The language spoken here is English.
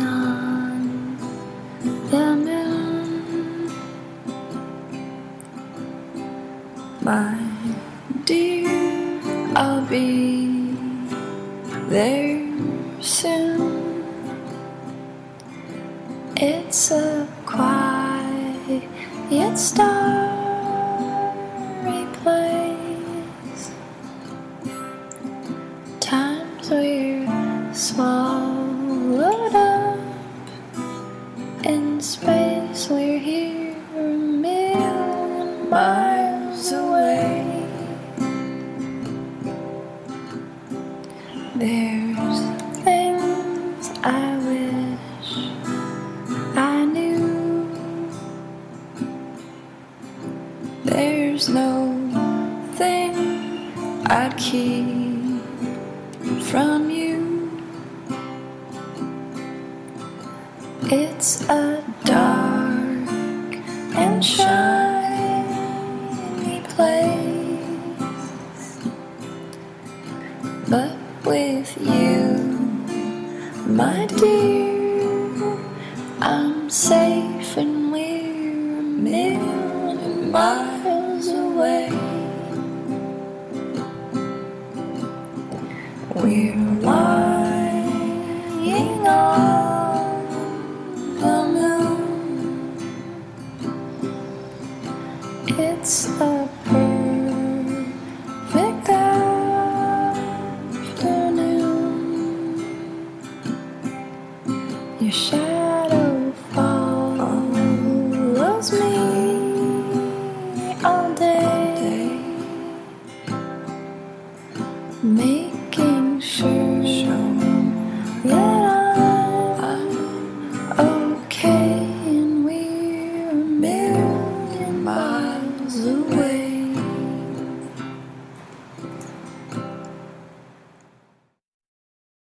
on the moon, my dear. I'll be there soon. It's a quiet starry place. Times we're small. In space. We're here a million miles away. There's things I wish I knew. There's no thing I'd keep from you. It's a dark and shiny place, but with you, my dear, I'm safe and we're a million miles away. We're lying It's a perfect afternoon. Your shadow follows me all day, making sure okay